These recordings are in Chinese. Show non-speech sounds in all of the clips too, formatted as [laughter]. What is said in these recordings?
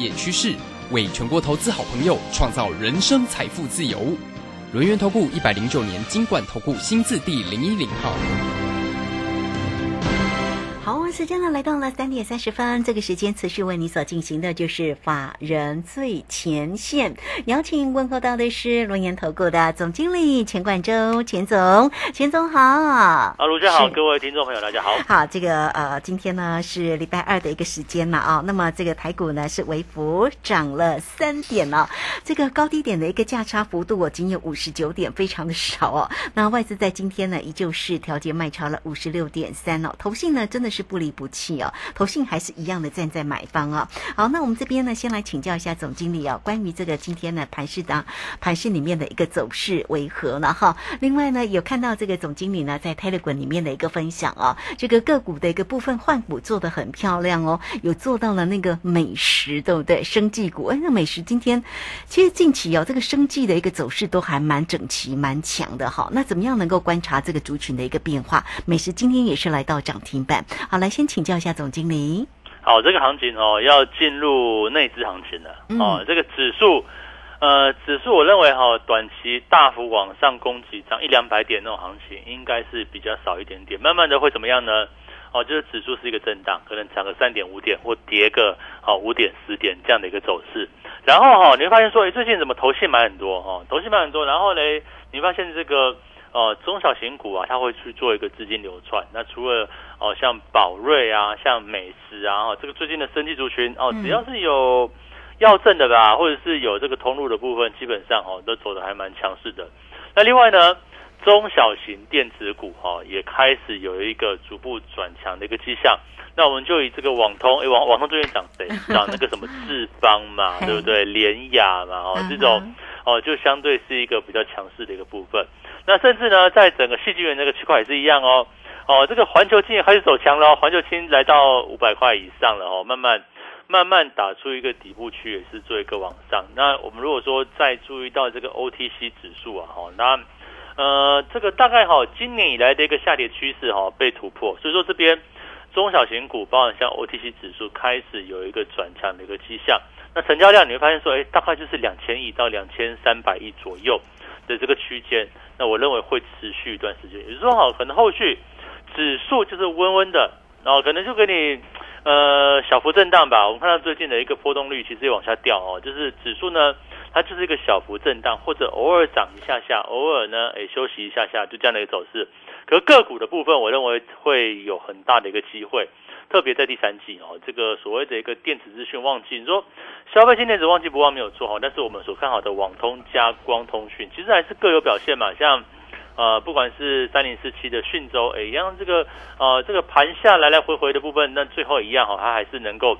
业趋势，为全国投资好朋友创造人生财富自由。轮源投顾一百零九年金管投顾新字第零一零号。好，时间呢来到了三点三十分，这个时间持续为你所进行的就是法人最前线，邀请问候到的是龙岩投顾的总经理钱冠洲，钱总，钱总好。啊，卢家好，各位听众朋友，大家好。好，这个呃，今天呢是礼拜二的一个时间了啊。那么这个台股呢是微幅涨了三点了，这个高低点的一个价差幅度哦，仅有五十九点，非常的少哦。那外资在今天呢依旧是调节卖超了五十六点三哦，投信呢真的是不不离不弃哦，投信还是一样的站在买方啊、好，那我们这边呢先来请教一下总经理哦，关于这个今天呢盘市当盘市里面的一个走势为何呢？哈，另外呢有看到这个总经理呢在 Telegram 里面的一个分享啊，这个个股的一个部分换股做得很漂亮哦，有做到了那个美食，对不对？生技股，哎，那美食今天其实近期哦，这个生技的一个走势都还蛮整齐、蛮强的哈。那怎么样能够观察这个族群的一个变化？美食今天也是来到涨停板。好，来先请教一下总经理。好，这个行情哦，要进入内资行情了。嗯哦，这个指数，呃，指数我认为哈、短期大幅往上攻击，涨一两百点那种行情，应该是比较少一点点。慢慢的会怎么样呢？哦，就是指数是一个震荡，可能涨个三点五点，或跌个哦五点十点这样的一个走势。然后哈、你会发现说，哎，最近怎么投信买很多哈、投信买很多，然后嘞，你会发现这个呃中小型股啊，它会去做一个资金流窜。那除了哦像宝瑞啊，像美食啊，哦这个最近的生技族群哦，嗯只要是有药证的吧，或者是有这个通路的部分，基本上哦都走的还蛮强势的。那另外呢，中小型电子股哈、哦、也开始有一个逐步转强的一个迹象。那我们就以这个网通，诶，网网通最近涨谁？[laughs] 涨那个什么智邦嘛，对不对？联雅嘛，哦，这种嗯哦，就相对是一个比较强势的一个部分。那甚至呢，在整个戏剧园这个区块也是一样哦。哦，这个环球金开始走强了，环球金来到五百块以上了哦，慢慢慢慢打出一个底部区，也是做一个往上。那我们如果说再注意到这个 OTC 指数啊，哈，那呃，这个大概哈、今年以来的一个下跌趋势哈、被突破，所以说这边中小型股，包含像 OTC 指数开始有一个转强的一个迹象。那成交量你会发现说，哎，大概就是两千亿到两千三百亿左右的这个区间。那我认为会持续一段时间，也就是说，好，可能后续指数就是温温的，然后可能就给你呃小幅震荡吧。我们看到最近的一个波动率其实也往下掉哦，就是指数呢，它就是一个小幅震荡，或者偶尔涨一下下，偶尔呢，哎休息一下下，就这样的一个走势。可是个股的部分，我认为会有很大的一个机会，特别在第三季哦，这个所谓的一个电子资讯旺季，你说消费性电子旺季不旺没有错哈，但是我们所看好的网通加光通讯，其实还是各有表现嘛，像。呃，不管是三零四七的讯州，哎，一样这个呃这个盘下来来回回的部分，那最后一样哈、它还是能够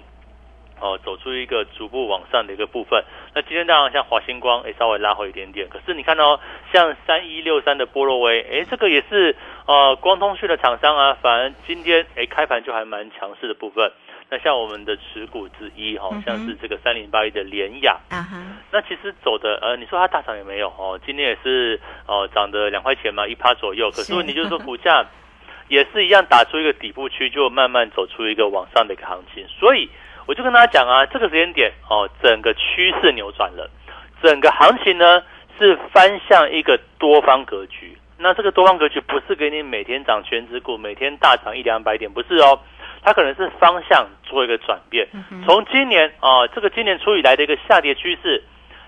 哦走出一个逐步往上的一个部分。那今天当然像华星光，哎稍微拉回一点点，可是你看到、像三一六三的波洛威，哎这个也是呃光通讯的厂商啊，反而今天哎开盘就还蛮强势的部分。那像我们的持股之一哈、像是这个三零八一的联雅，啊哈，那其实走的呃，你说它大涨也没有哦，今天也是哦涨的两块钱嘛，一趴左右。可是是问题就是说股价 [laughs] 也是一样打出一个底部区，就慢慢走出一个往上的一个行情。所以我就跟大家讲啊，这个时间点哦，整个趋势扭转了，整个行情呢是翻向一个多方格局。那这个多方格局不是给你每天涨全指股，每天大涨一两百点，不是哦。它可能是方向做一个转变，从今年啊、这个今年初以来的一个下跌趋势，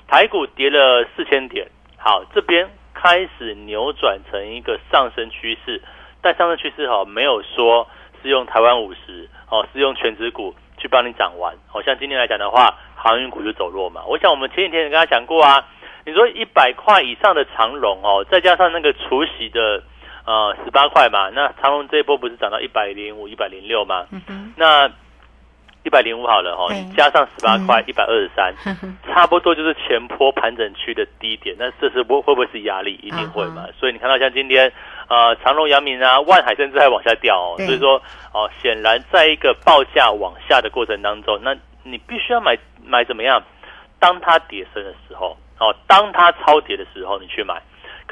台股跌了四千点，好，这边开始扭转成一个上升趋势，但上升趋势哈、没有说是用台湾五十哦，是用全指股去帮你涨完，好、像今天来讲的话，航运股就走弱嘛。我想我们前几天也跟他讲过啊，你说一百块以上的长龙哦，再加上那个除息的呃十八块嘛，那长隆这一波不是涨到一百零五、一百零六吗？嗯，那一百零五好了哈、加上十八块，一百二十三，差不多就是前坡盘整区的低点。那这是不会不会是压力？一定会嘛。嗯所以你看到像今天呃长隆、阳明啊、万海甚至还往下掉哦。所以说哦，显然在一个报价往下的过程当中，那你必须要买买怎么样？当它跌升的时候，哦，当它超跌的时候，你去买。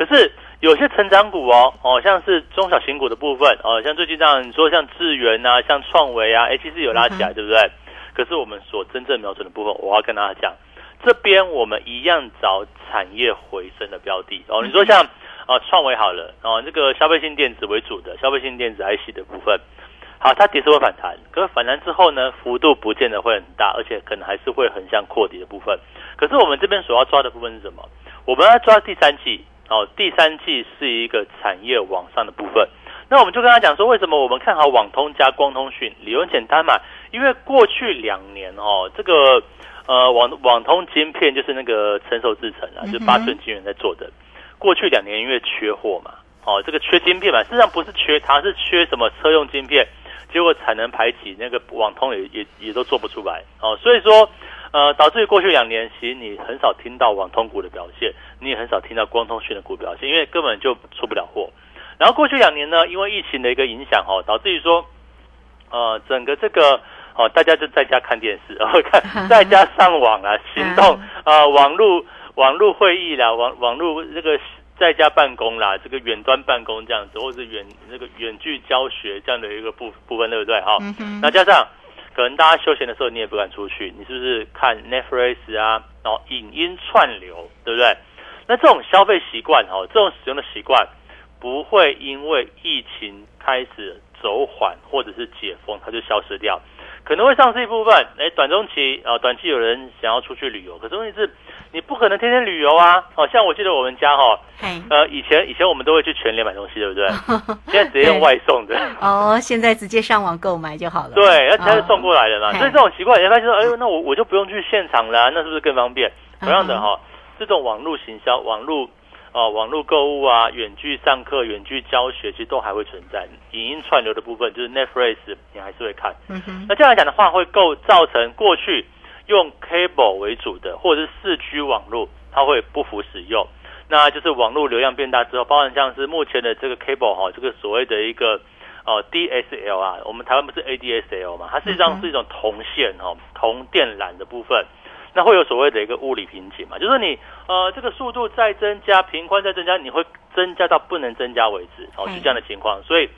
可是有些成长股哦，哦，像是中小型股的部分，哦，像最近这样你说像智源啊，像创维啊，哎，其实有拉起来，嗯对不对？可是我们所真正瞄准的部分，我要跟大家讲，这边我们一样找产业回升的标的哦。你说像啊创维好了哦，这个消费性电子为主的消费性电子 IC 的部分，好，它跌是会反弹，可是反弹之后呢，幅度不见得会很大，而且可能还是会横向扩底的部分。可是我们这边所要抓的部分是什么？我们要抓第三季哦，第三季是一个产业往上的部分。那我们就跟他讲说，为什么我们看好网通加光通讯？理由很简单嘛，因为过去两年哦，这个呃网网通晶片就是那个成熟制程啊，就八寸晶圆在做的。过去两年因为缺货嘛，哦，这个缺晶片嘛，事实上不是缺它，是缺什么车用晶片，结果产能排挤，那个网通也也也都做不出来哦，所以说呃导致于过去两年，其实你很少听到网通股的表现，你也很少听到光通讯的股表现，因为根本就出不了货。然后过去两年呢，因为疫情的一个影响哦，导致于说，呃，整个这个哦，大家就在家看电视，[laughs] 然后看在家上网啊，[laughs] 行动啊，网络网络会议啦，网网络这个在家办公啦，这个远端办公这样子，或者是远那个远距教学这样的一个部部分，对不对？哈，那加上可能大家休闲的时候你也不敢出去，你是不是看 Netflix 啊，然后影音串流，对不对？那这种消费习惯哦，这种使用的习惯。不会因为疫情开始走缓或者是解封，它就消失掉，可能会丧失一部分。哎，短中期啊，短期有人想要出去旅游，可是问题是，你不可能天天旅游啊。哦，像我记得我们家哈，呃，以前以前我们都会去全联买东西，对不对？[laughs] 现在直接用外送的。哦，现在直接上网购买就好了。对，那它是送过来的嘛。所以这种习惯，你发现说，哎呦，那我我就不用去现场了，那是不是更方便？同样的哈，这种网络行销，网络。哦，网络购物啊，远距上课、远距教学，其实都还会存在。影音串流的部分，就是 Netflix，你还是会看。嗯哼。那这样来讲的话，会构造成过去用 cable 为主的，或者是四 G 网络，它会不符使用。那就是网络流量变大之后，包含像是目前的这个 cable 哈，这个所谓的一个哦 DSL 啊，我们台湾不是 ADSL 嘛，它实际上是一种铜线哈，铜电缆的部分。那会有所谓的一个物理瓶颈嘛？就是你呃，这个速度再增加，频宽再增加，你会增加到不能增加为止，哦，是这样的情况。所以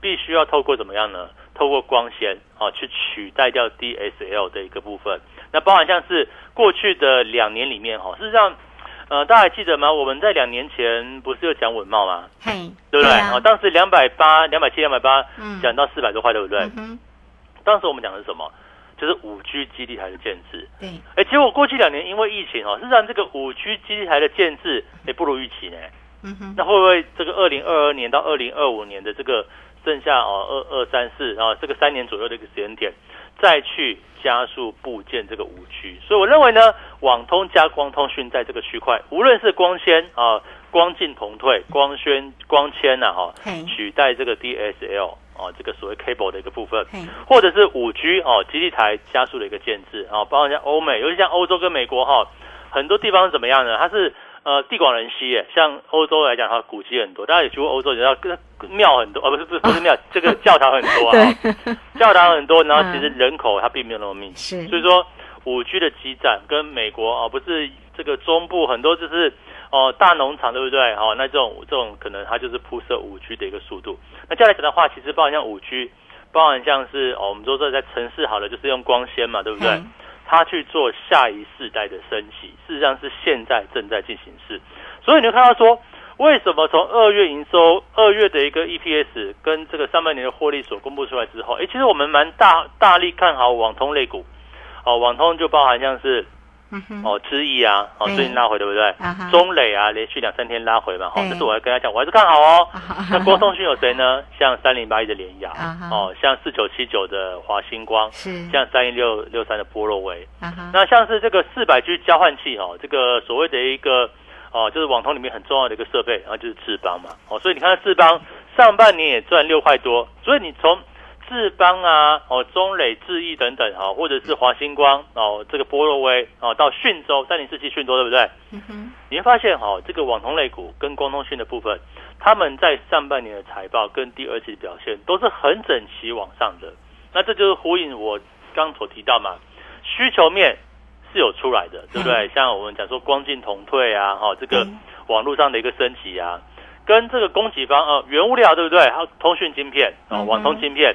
必须要透过怎么样呢？透过光纤哦，去取代掉 DSL 的一个部分。那包含像是过去的两年里面哈，事实上呃，大家还记得吗？我们在两年前不是有讲稳茂吗？嘿，对不对？哦，当时两百八、两百七、两百八，讲到四百多块，对不对？嗯。当时我们讲的是什么？就是五 G 基地台的建制，对，哎，结果过去两年因为疫情哦，实际上这个五 G 基地台的建制也不如预期呢。嗯哼，那会不会这个二零二二年到二零二五年的这个剩下哦二二三四然后这个三年左右的一个时间点，再去加速部建这个五 G？所以我认为呢，网通加光通讯在这个区块，无论是光纤啊、光进同退、光纤、光纤呐哈，取代这个 DSL。哦，这个所谓 cable 的一个部分，或者是五 G 哦，基地台加速的一个建制哦，包括像欧美，尤其像欧洲跟美国哈，很多地方是怎么样呢？它是呃地广人稀耶，像欧洲来讲的话，古迹很多，大家也去过欧洲，你知道庙很多，哦不是不是不是庙，[laughs] 这个教堂很多啊，教堂很多，然后其实人口它并没有那么密集，所以说五 G 的基站跟美国啊，不是这个中部很多就是。哦，大农场对不对？哦，那这种这种可能它就是铺设五 G 的一个速度。那接下来讲的话，其实包含像五 G，包含像是哦，我们说说在城市好了，就是用光纤嘛，对不对？它去做下一世代的升级，事实上是现在正在进行式。所以你就看到说，为什么从二月营收、二月的一个 EPS 跟这个上半年的获利所公布出来之后，哎，其实我们蛮大大力看好网通类股。哦，网通就包含像是。哦，之意啊，哦，最近拉回对不对？中磊啊，连续两三天拉回嘛，好，这是我要跟他讲，我还是看好哦。那光通讯有谁呢？像三零八一的联雅，哦，像四九七九的华星光，是。像三一六六三的波若维，那像是这个四百 G 交换器哦，这个所谓的一个哦，就是网通里面很重要的一个设备，然后就是智邦嘛，哦，所以你看智邦上半年也赚六块多，所以你从智邦啊，哦，中磊、智毅等等，哈，或者是华星光，哦，这个波若威，哦，到讯州三零四七讯州，对不对？嗯哼。你会发现，哈，这个网通类股跟光通讯的部分，他们在上半年的财报跟第二季的表现都是很整齐往上的。那这就是呼应我刚所提到嘛，需求面是有出来的，对不对？像我们讲说光进同退啊，哈，这个网络上的一个升级啊，跟这个供给方呃原物料，对不对？还有通讯晶片啊，网通晶片。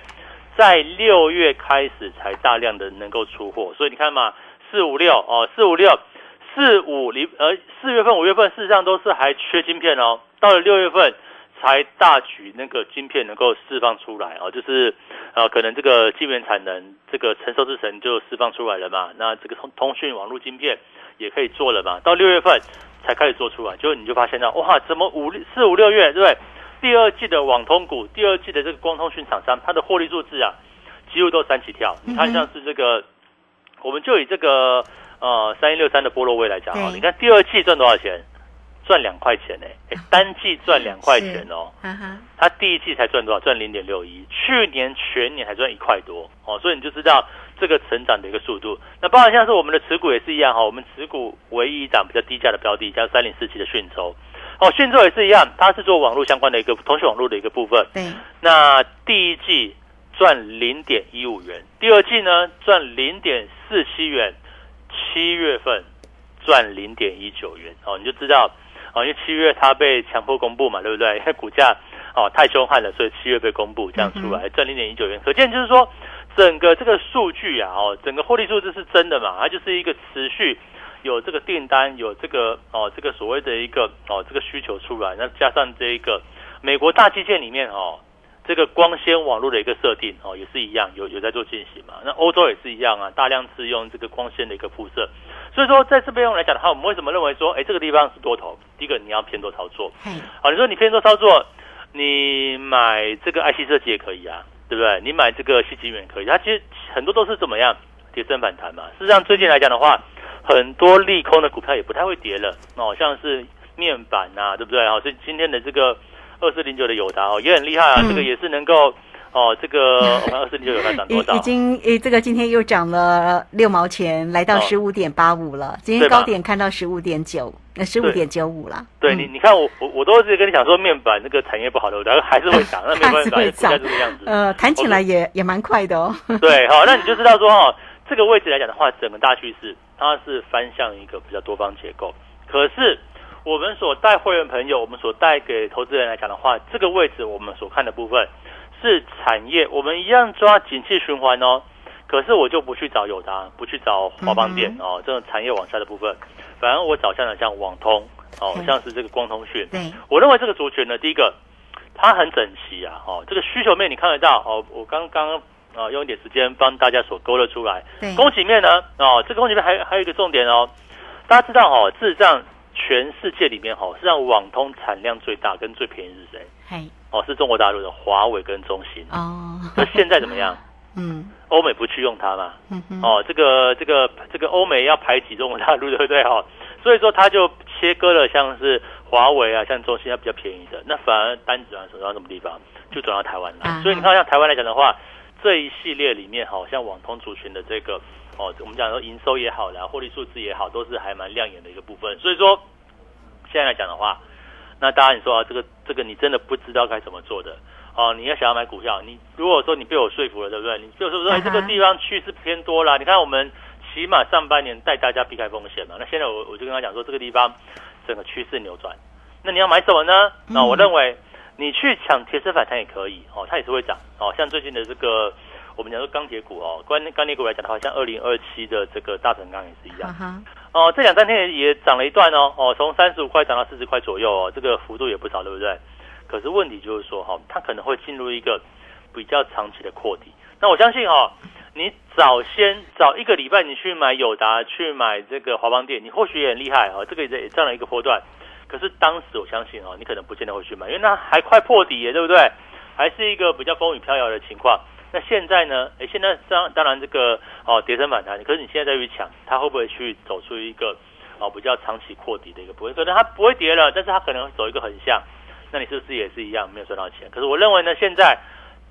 在六月开始才大量的能够出货，所以你看嘛，四五六哦，四五六四五零呃四月份五月份事实上都是还缺晶片哦，到了六月份才大举那个晶片能够释放出来哦，就是呃可能这个晶圆产能这个成熟之神就释放出来了嘛，那这个通通讯网络晶片也可以做了嘛，到六月份才开始做出来，就你就发现到哇，怎么五四五六月对不对？第二季的网通股，第二季的这个光通讯厂商，它的获利数字啊，几乎都三起跳。你看，像是这个，我们就以这个呃三一六三的波罗威来讲啊，你看第二季赚多少钱？赚两块钱呢，[laughs] 单季赚两块钱哦。它第一季才赚多少？赚零点六一，去年全年还赚一块多哦。所以你就知道这个成长的一个速度。那包含像是我们的持股也是一样哈，我们持股唯一一档比较低价的标的，叫三零四七的讯州。哦，讯州也是一样，它是做网络相关的一个通讯网络的一个部分。嗯。那第一季赚零点一五元，第二季呢赚零点四七元，七月份赚零点一九元。哦，你就知道，哦，因为七月它被强迫公布嘛，对不对？因为股价哦太凶悍了，所以七月被公布这样出来赚零点一九元。可见就是说，整个这个数据啊，哦，整个获利数字是真的嘛？它就是一个持续。有这个订单，有这个哦，这个所谓的一个哦，这个需求出来，那加上这一个美国大基建里面哦，这个光纤网络的一个设定哦，也是一样，有有在做进行嘛。那欧洲也是一样啊，大量是用这个光纤的一个铺设。所以说，在这边来讲的话，我们为什么认为说，哎，这个地方是多头？第一个，你要偏多操作。好，你说你偏多操作，你买这个 IC 设计也可以啊，对不对？你买这个西极远可以，它其实很多都是怎么样，跌升反弹嘛。事实上，最近来讲的话。很多利空的股票也不太会跌了哦，像是面板呐，对不对？哦，所以今天的这个二四零九的友达哦也很厉害啊，这个也是能够哦，这个我们二四零九友达涨多少？[laughs] 已经诶，这个今天又涨了六毛钱，来到十五点八五了。今天高点看到十五点九，那十五点九五了。对你，你看我我我都是跟你讲说，面板那个产业不好的，然后还是会涨，[laughs] 那没办法，股价这个样子。呃，弹起来也也蛮快的哦。对，好，那你就知道说哈，这个位置来讲的话，整个大趋势。它是翻向一个比较多方结构，可是我们所带会员朋友，我们所带给投资人来讲的话，这个位置我们所看的部分是产业，我们一样抓景气循环哦。可是我就不去找友达，不去找华邦电哦，这种产业往下的部分，反而我找向的像网通哦，像是这个光通讯。对，我认为这个族群呢，第一个它很整齐啊，哦，这个需求面你看得到哦，我刚刚。啊，用一点时间帮大家所勾勒出来。供给面呢？哦，这个供给面还还有一个重点哦。大家知道哦，事实上全世界里面哦，实际上网通产量最大跟最便宜是谁？嘿，哦，是中国大陆的华为跟中兴。哦，那现在怎么样？[laughs] 嗯，欧美不去用它嘛？嗯哦，这个这个这个欧美要排挤中国大陆，[laughs] 对不对？哈，所以说它就切割了，像是华为啊，像中兴要比较便宜的，那反而单子啊，走到什么地方就转到台湾来。所以你看，像台湾来讲的话。这一系列里面，好像网通族群的这个哦，我们讲说营收也好啦，获利数字也好，都是还蛮亮眼的一个部分。所以说，现在来讲的话，那当然你说啊，这个这个你真的不知道该怎么做的哦。你要想要买股票，你如果说你被我说服了，对不对？你就是说，哎，[laughs] 这个地方趋势偏多啦。你看我们起码上半年带大家避开风险嘛。那现在我我就跟他讲说，这个地方整个趋势扭转，那你要买什么呢？那我认为。你去抢铁丝反弹也可以哦，它也是会涨哦。像最近的这个，我们讲说钢铁股哦，关钢铁股来讲的话，像二零二七的这个大成钢也是一样。哦，这两三天也涨了一段哦，哦，从三十五块涨到四十块左右哦，这个幅度也不少，对不对？可是问题就是说哈，它可能会进入一个比较长期的扩底。那我相信哈，你早先早一个礼拜你去买友达，去买这个华邦电，你或许也很厉害哦，这个也占了一个波段。可是当时我相信哦，你可能不见得会去买，因为那还快破底耶，对不对？还是一个比较风雨飘摇的情况。那现在呢？哎，现在当当然这个哦，跌升反弹，可是你现在再去抢，它会不会去走出一个哦比较长期扩底的一个部分？可能它不会跌了，但是它可能走一个横向。那你是不是也是一样没有赚到钱？可是我认为呢，现在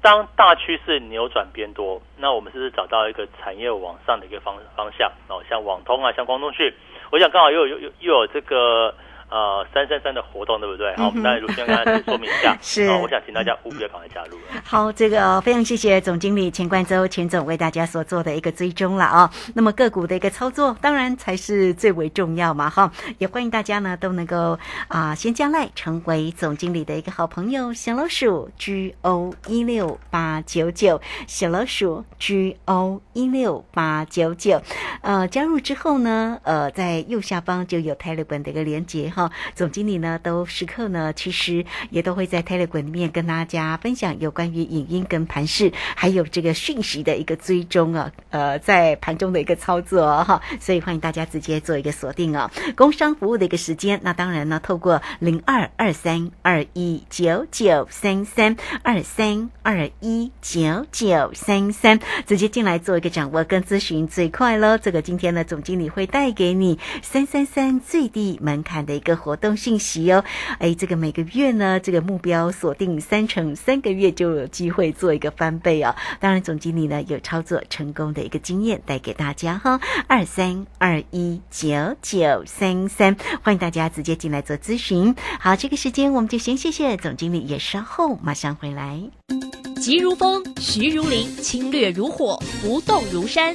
当大趋势扭转变多，那我们是不是找到一个产业往上的一个方方向？哦，像网通啊，像光通讯，我想刚好又有又又有这个。呃三三三的活动，对不对？好，我们卢先跟大家说明一下，[laughs] 是哦我想请大家务必要赶快加入了。好，这个非常谢谢总经理钱冠周钱总为大家所做的一个追踪了啊。那么个股的一个操作，当然才是最为重要嘛哈。也欢迎大家呢都能够啊先加来成为总经理的一个好朋友，小老鼠 G O 一六八九九，小老鼠 G O 一六八九九。呃，加入之后呢，呃，在右下方就有 Telegram 的一个连接哈。总经理呢都时刻呢，其实也都会在 Telegram 里面跟大家分享有关于影音跟盘势，还有这个讯息的一个追踪啊，呃，在盘中的一个操作哦哈、所以欢迎大家直接做一个锁定哦。工商服务的一个时间，那当然呢，透过零二二三二一九九三三二三二一九九三三，直接进来做一个掌握跟咨询最快喽。这个今天呢，总经理会带给你三三三最低门槛的一个个活动信息哦。哎，这个每个月呢，这个目标锁定三成，三个月就有机会做一个翻倍哦。当然，总经理呢有操作成功的一个经验带给大家哈。二三二一九九三三，欢迎大家直接进来做咨询。好，这个时间我们就先谢谢总经理，也稍后马上回来。急如风，徐如林，侵略如火，不动如山。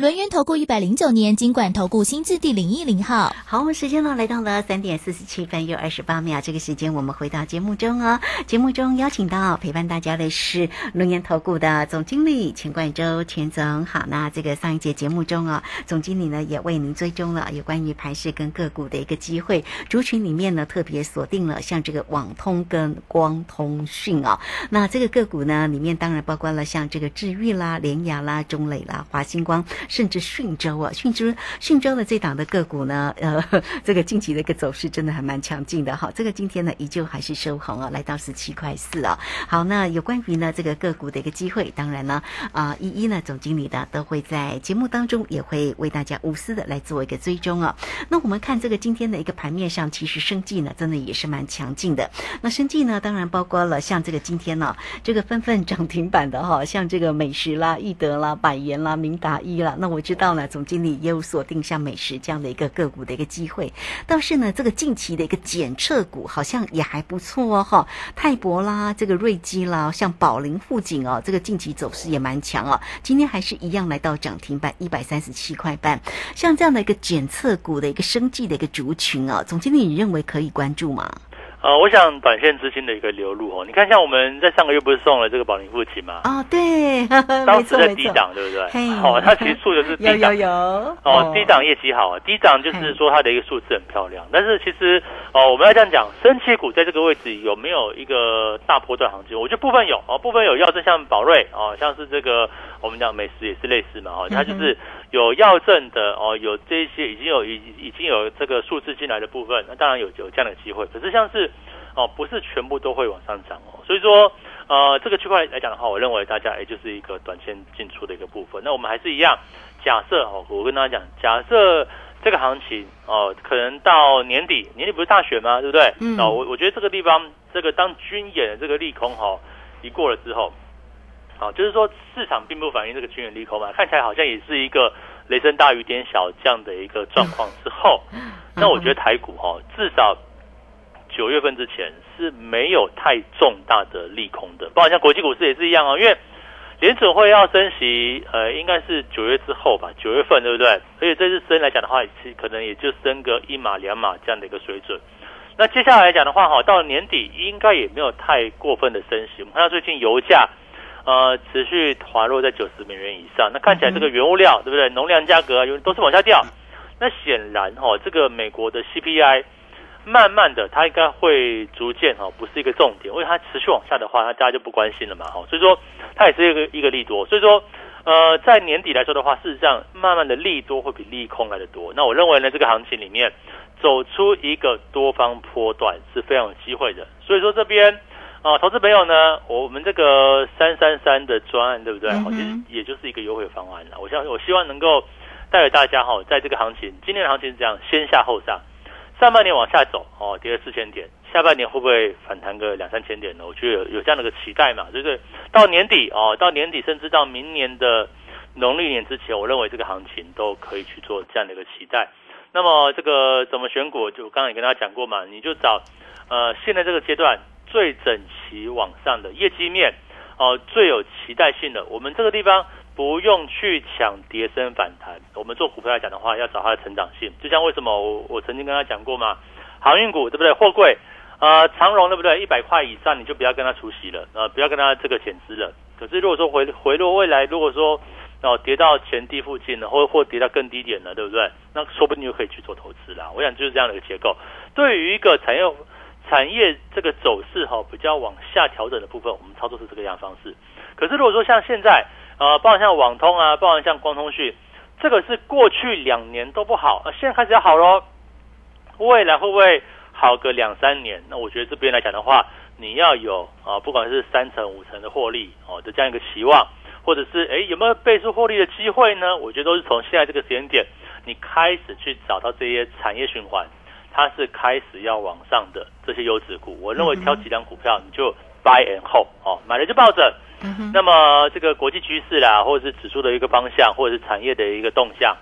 轮源投顾一百零九年经管投顾新字第零一零号。好，我们时间呢来到了三点四十七分又二十八秒，这个时间我们回到节目中哦。节目中邀请到陪伴大家的是龙岩投顾的总经理钱冠周钱总。好，那这个上一节节目中啊、总经理呢也为您追踪了有关于盘势跟个股的一个机会，族群里面呢特别锁定了像这个网通跟光通讯啊、那这个个股呢里面当然包括了像这个智裕啦、联雅啦、中磊啦、华星光。甚至讯州啊，讯州讯州的这档的个股呢，呃，[laughs] 这个近期的一个走势真的还蛮强劲的哈。这个今天呢，依旧还是收红啊，来到十七块四啊。好，那有关于呢这个个股的一个机会，当然呢，啊、一一呢总经理呢都会在节目当中也会为大家无私的来做一个追踪啊。那我们看这个今天的一个盘面上，其实生计呢真的也是蛮强劲的。那生计呢，当然包括了像这个今天呢、这个纷纷涨停板的哈，像这个美食啦、易德啦、百元啦、明达一啦。那我知道呢，总经理也有锁定像美食这样的一个个股的一个机会。倒是呢，这个近期的一个检测股好像也还不错哦哈，泰博啦、这个瑞基啦，像宝林富锦哦，这个近期走势也蛮强哦。今天还是一样来到涨停板一百三十七块半。像这样的一个检测股的一个生计的一个族群哦，总经理你认为可以关注吗？呃，我想短线资金的一个流入哦，你看像我们在上个月不是送了这个宝林父亲吗？哦，对，没 [laughs] 当时在低档，对不对？好？哦，[laughs] 它其实数的是低有有档。有。哦，低档业绩好啊，低档就是说它的一个数字很漂亮，但是其实哦，我们要这样讲，升气股在这个位置有没有一个大波段行情？我觉得部分有哦，部分有药证，像宝瑞哦，像是这个我们讲美食也是类似嘛，哦，它就是有药证的哦，有这些已经有已已经有这个数字进来的部分，那当然有有这样的机会，可是像是哦，不是全部都会往上涨哦，所以说。呃，这个区块来讲的话，我认为大家也就是一个短线进出的一个部分。那我们还是一样，假设哦，我跟大家讲，假设这个行情哦，可能到年底，年底不是大选吗？对不对？嗯哦，我我觉得这个地方，这个当军演的这个利空哈、哦、一过了之后，好、就是说市场并不反映这个军演利空嘛，看起来好像也是一个雷声大雨点小这样的一个状况之后，[laughs] 那我觉得台股哈、哦，至少。九月份之前是没有太重大的利空的，包括像国际股市也是一样哦，因为联准会要升息，呃，应该是九月之后吧，九月份对不对？而且这次升来讲的话，其实可能也就升个一码两码这样的一个水准。那接下来来讲的话，哈，到年底应该也没有太过分的升息。我们看到最近油价，呃，持续滑落在九十美元以上，那看起来这个原物料对不对？农粮价格有都是往下掉。那显然哈，这个美国的 CPI 慢慢的，它应该会逐渐哈，不是一个重点，因为它持续往下的话，那大家就不关心了嘛，哈。所以说它也是一个一个利多。所以说，呃，在年底来说的话，事实上慢慢的利多会比利空来的多。那我认为呢，这个行情里面。走出一个多方波段是非常有机会的，所以说这边啊，投资朋友呢，我们这个三三三的专案对不对？其实也就是一个优惠方案了。我希我希望能够带给大家哈，在这个行情，今年的行情是这样，先下后上，上半年往下走哦，跌了四千点，下半年会不会反弹个两三千点呢？我觉得有有这样的一个期待嘛，就是到年底哦，到年底甚至到明年的农历年之前，我认为这个行情都可以去做这样的一个期待。那么这个怎么选股？就刚刚也跟大家讲过嘛，你就找呃现在这个阶段最整齐往上的业绩面哦，最有期待性的。我们这个地方不用去抢跌升反弹，我们做股票来讲的话，要找它的成长性。就像为什么我我曾经跟他讲过嘛，航运股对不对？货柜呃长荣对不对？一百块以上你就不要跟他出席了，呃不要跟他这个减资了。可是如果说回回落未来，如果说哦，跌到前低附近了，或或跌到更低点了，对不对？那说不定就可以去做投资啦。我想就是这样的一个结构。对于一个产业产业这个走势哈，比较往下调整的部分，我们操作是这个样方式。可是如果说像现在，呃，包含像网通啊，包含像光通讯，这个是过去两年都不好，现在开始要好喽。未来会不会好个两三年？那我觉得这边来讲的话，你要有啊，不管是三成五成的获利哦的这样一个期望。或者是哎有没有倍数获利的机会呢？我觉得都是从现在这个时间点，你开始去找到这些产业循环，它是开始要往上的这些优质股。我认为挑几张股票，你就 buy and hold 哦，买了就抱着。那么这个国际趋势啦，或者是指数的一个方向，或者是产业的一个动向，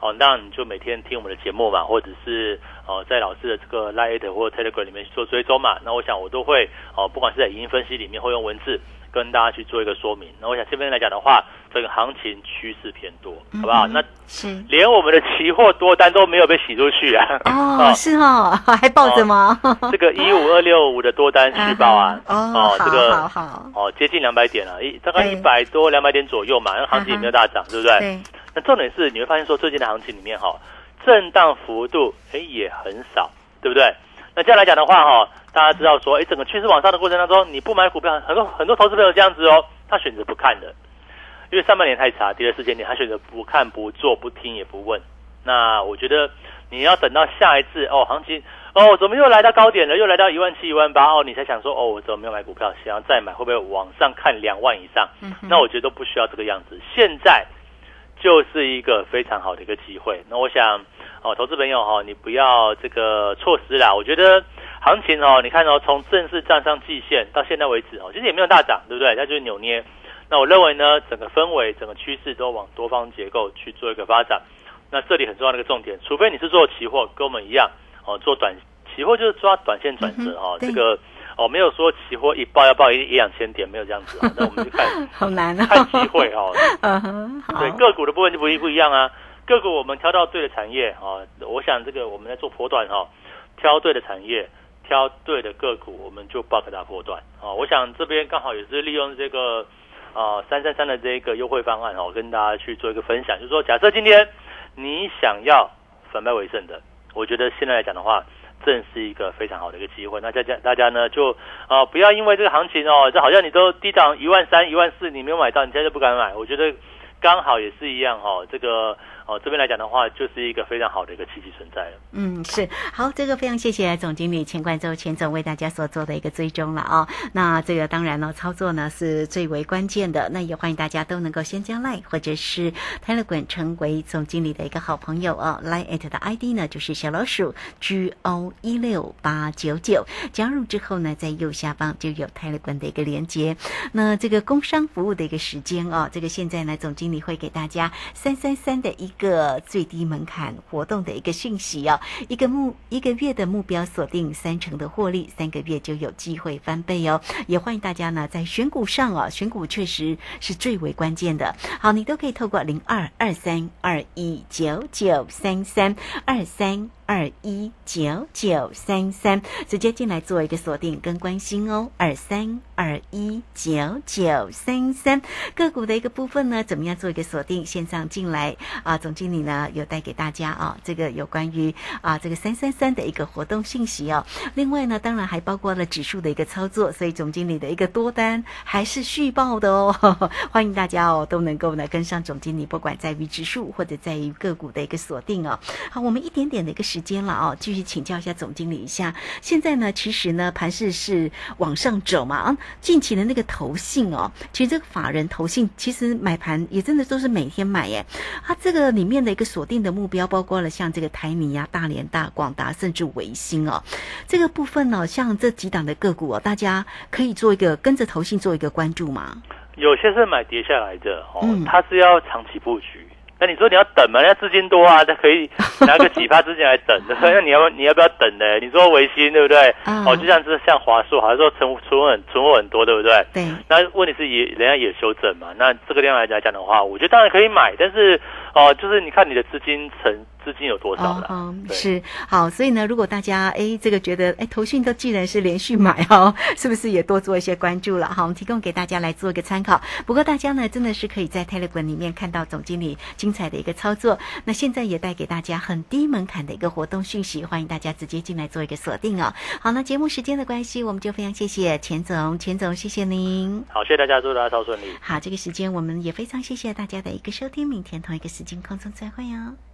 哦，那你就每天听我们的节目嘛，或者是呃在老师的这个 Lite 或 Telegram 里面做追踪嘛。那我想我都会哦，不管是在语音分析里面，会用文字。跟大家去做一个说明。那我想这边来讲的话，整个行情趋势偏多，好不好？那是连我们的期货多单都没有被洗出去啊！哦，[laughs] 是哦，[laughs] 还抱着吗？这个一五二六五的多单 [laughs] 续报啊！哦，这个好好哦，接近两百点了，一大概一百多两百点左右嘛。那行情也没有大涨，对不对？对。那重点是你会发现说，最近的行情里面哈，震荡幅度哎也很少，对不对？那这样来讲的话哈。大家知道说，哎，整个趋势往上的过程当中，你不买股票，很多很多投资朋友这样子哦，他选择不看的，因为上半年太差，跌了四千点，他选择不看、不做、不听也不问。那我觉得你要等到下一次哦，行情哦，怎么又来到高点了，又来到一万七、一万八哦，你才想说哦，我怎么没有买股票，想要再买，会不会往上看两万以上？那我觉得都不需要这个样子，现在就是一个非常好的一个机会。那我想哦，投资朋友哈，你不要这个错失啦，我觉得。行情哦，你看哦，从正式站上季线到现在为止哦，其实也没有大涨，对不对？它就是扭捏。那我认为呢，整个氛围、整个趋势都往多方结构去做一个发展。那这里很重要的一个重点，除非你是做期货，跟我们一样哦，做短期货就是抓短线转折哦。这个哦，没有说期货一报要报一一两千点，没有这样子啊。[laughs] 那我们就看好难啊，看机会哦。[laughs] 嗯，对个股的部分就不一不一样啊。个股我们挑到对的产业啊，我想这个我们在做波段哈，挑对的产业。挑对的个股，我们就报给它波段啊！我想这边刚好也是利用这个啊三三三的这个优惠方案哦，跟大家去做一个分享，就是说，假设今天你想要反败为胜的，我觉得现在来讲的话，正是一个非常好的一个机会。那大家大家呢，就啊不要因为这个行情哦，这好像你都低档一万三、一万四，你没有买到，你现在就不敢买。我觉得刚好也是一样哦，这个。哦，这边来讲的话，就是一个非常好的一个契机存在了。嗯，是好，这个非常谢谢总经理钱冠周钱总为大家所做的一个追踪了啊。那这个当然呢，操作呢是最为关键的。那也欢迎大家都能够先将 Line 或者是 Telegram 成为总经理的一个好朋友哦。Line at 的 ID 呢就是小老鼠 G O 一六八九九，加入之后呢，在右下方就有 Telegram 的一个连接。那这个工商服务的一个时间哦，这个现在呢，总经。理会给大家三三三的一个最低门槛活动的一个讯息哦，一个目一个月的目标锁定三成的获利，三个月就有机会翻倍哦。也欢迎大家呢在选股上哦，选股确实是最为关键的。好，你都可以透过零二二三二一九九三三二三。二一九九三三，直接进来做一个锁定跟关心哦。二三二一九九三三个股的一个部分呢，怎么样做一个锁定？线上进来啊，总经理呢有带给大家啊，这个有关于啊这个三三三的一个活动信息哦。另外呢，当然还包括了指数的一个操作，所以总经理的一个多单还是续报的哦。[laughs] 欢迎大家哦，都能够呢跟上总经理，不管在于指数或者在于个股的一个锁定哦。好，我们一点点的一个。时间了哦，继续请教一下总经理一下。现在呢，其实呢，盘势是往上走嘛啊。近期的那个投信哦，其实这个法人投信其实买盘也真的都是每天买耶。它这个里面的一个锁定的目标，包括了像这个台泥呀、大连大、广达，甚至维新哦。这个部分呢，像这几档的个股哦，大家可以做一个跟着投信做一个关注吗？有些是买跌下来的哦，它是要长期布局。那你说你要等嘛？人家资金多啊，他可以 [laughs] 拿个几趴资金来等的。[laughs] 那你要你要不要等呢？你说维新对不对？哦，就像是像华硕，好像说存存货很存货很多，对不对？对。那问题是也人家也修正嘛。那这个量来讲的话，我觉得当然可以买，但是哦，就是你看你的资金成。资金有多少了？是好，所以呢，如果大家哎，这个觉得哎，投讯都既然是连续买哦，[laughs] 是不是也多做一些关注了？好，我们提供给大家来做一个参考。不过大家呢，真的是可以在 Telegram 里面看到总经理精彩的一个操作。那现在也带给大家很低门槛的一个活动讯息，欢迎大家直接进来做一个锁定哦。好，那节目时间的关系，我们就非常谢谢钱总，钱总，谢谢您。好，谢谢大家，祝大家超顺利。好，这个时间我们也非常谢谢大家的一个收听，明天同一个时间空中再会哦。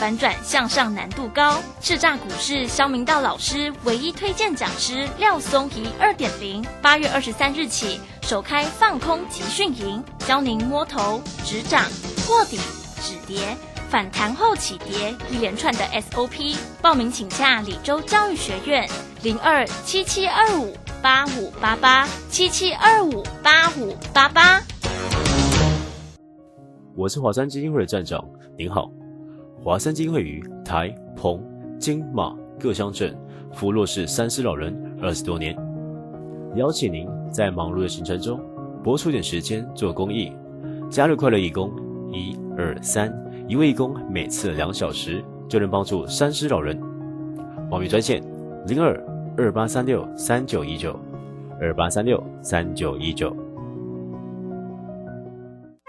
反转向上难度高。叱咤股市肖明道老师唯一推荐讲师廖松怡二点零，八月二十三日起首开放空集训营，教您摸头止涨、破底止跌、反弹后起跌一连串的 SOP。报名请假李州教育学院零二七七二五八五八八七七二五八五八八。我是华山基金会的站长，您好。华山金会于台、澎、金、马各乡镇扶弱势三师老人二十多年，邀请您在忙碌的行程中拨出点时间做公益，加入快乐义工，一二三，一位义工每次两小时就能帮助三师老人。报名专线零二二八三六三九一九二八三六三九一九。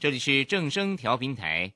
这里是正声调频台。